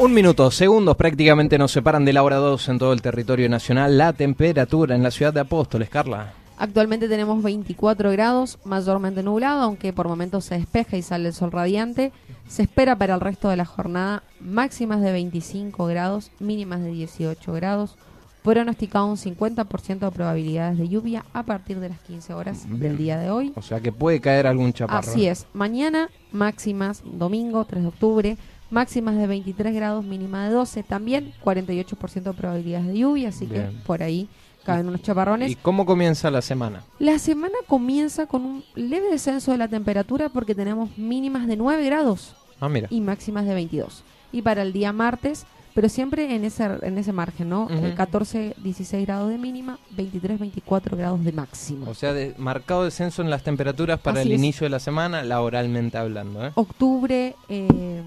Un minuto, segundos prácticamente nos separan de la hora 2 en todo el territorio nacional. La temperatura en la ciudad de Apóstoles, Carla. Actualmente tenemos 24 grados, mayormente nublado, aunque por momentos se despeja y sale el sol radiante. Se espera para el resto de la jornada máximas de 25 grados, mínimas de 18 grados. Pronosticado un 50% de probabilidades de lluvia a partir de las 15 horas del día de hoy. O sea que puede caer algún chaparro. Así es. Mañana máximas, domingo 3 de octubre, máximas de 23 grados, mínima de 12. También 48% de probabilidades de lluvia, así que por ahí caben unos chaparrones. ¿Y cómo comienza la semana? La semana comienza con un leve descenso de la temperatura porque tenemos mínimas de 9 grados Ah, mira. y máximas de 22. Y para el día martes, pero siempre en ese, en ese margen, ¿no? Ujú. Eh, 14, 16 grados de mínima, 23, 24 grados de máximo. O sea, de- marcado descenso en las temperaturas para Así el es. inicio de la semana, laboralmente hablando. ¿eh? Octubre, eh,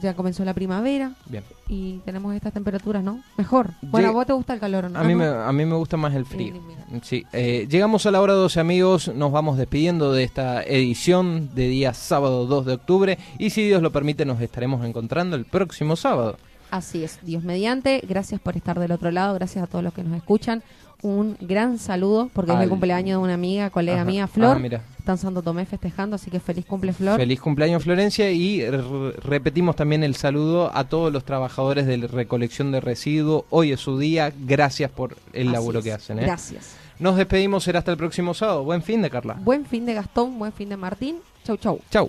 ya comenzó la primavera Bien. y tenemos estas temperaturas, ¿no? Mejor. Bueno, ¿a vos te gusta el calor o no? A mí, me, a mí me gusta más el frío. Mira. Sí, eh, llegamos a la hora 12 amigos, nos vamos despidiendo de esta edición de día sábado 2 de octubre y si Dios lo permite nos estaremos encontrando el próximo sábado. Así es, Dios mediante. Gracias por estar del otro lado, gracias a todos los que nos escuchan. Un gran saludo, porque es Al- el cumpleaños de una amiga, colega Ajá. mía, Flor. Ah, mira. Está en Santo Tomé festejando, así que feliz cumple, Flor. Feliz cumpleaños Florencia y repetimos también el saludo a todos los trabajadores de recolección de residuos. Hoy es su día, gracias por el Así laburo es. que hacen. ¿eh? Gracias. Nos despedimos, será hasta el próximo sábado. Buen fin de Carla. Buen fin de Gastón, buen fin de Martín. Chau, chau. Chau.